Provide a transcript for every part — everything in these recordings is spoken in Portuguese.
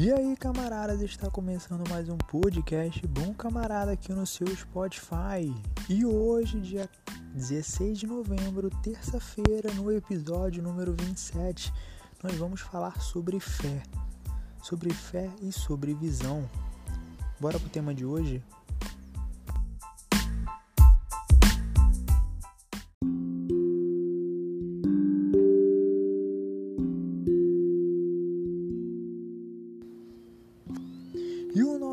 E aí, camaradas, está começando mais um podcast Bom Camarada aqui no seu Spotify. E hoje, dia 16 de novembro, terça-feira, no episódio número 27, nós vamos falar sobre fé. Sobre fé e sobre visão. Bora pro tema de hoje?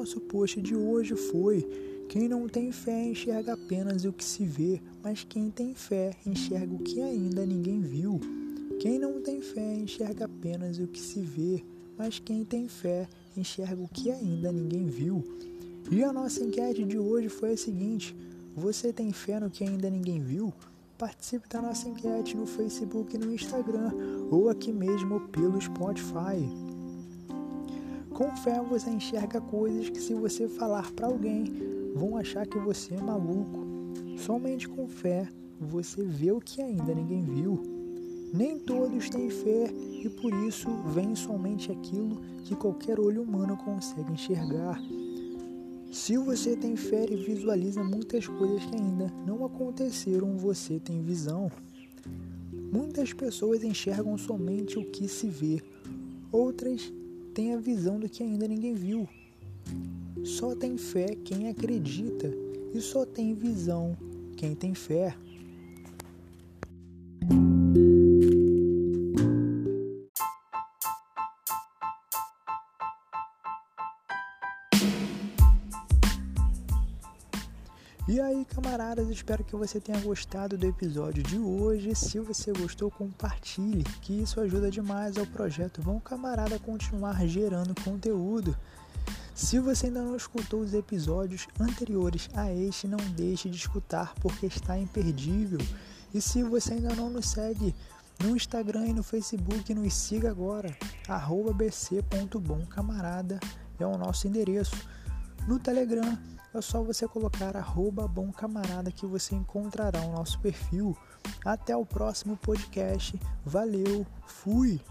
Nosso post de hoje foi: Quem não tem fé enxerga apenas o que se vê, mas quem tem fé enxerga o que ainda ninguém viu. Quem não tem fé enxerga apenas o que se vê, mas quem tem fé enxerga o que ainda ninguém viu. E a nossa enquete de hoje foi a seguinte: Você tem fé no que ainda ninguém viu? Participe da nossa enquete no Facebook e no Instagram, ou aqui mesmo pelo Spotify. Com fé você enxerga coisas que se você falar para alguém vão achar que você é maluco. Somente com fé você vê o que ainda ninguém viu. Nem todos têm fé e por isso vem somente aquilo que qualquer olho humano consegue enxergar. Se você tem fé e visualiza muitas coisas que ainda não aconteceram, você tem visão. Muitas pessoas enxergam somente o que se vê, outras tem a visão do que ainda ninguém viu. Só tem fé quem acredita e só tem visão quem tem fé. E aí, camaradas, espero que você tenha gostado do episódio de hoje. Se você gostou, compartilhe, que isso ajuda demais ao projeto Bom Camarada continuar gerando conteúdo. Se você ainda não escutou os episódios anteriores a este, não deixe de escutar porque está imperdível. E se você ainda não nos segue no Instagram e no Facebook, nos siga agora. bc.bomcamarada é o nosso endereço. No Telegram é só você colocar arroba bom camarada que você encontrará o nosso perfil. Até o próximo podcast. Valeu, fui!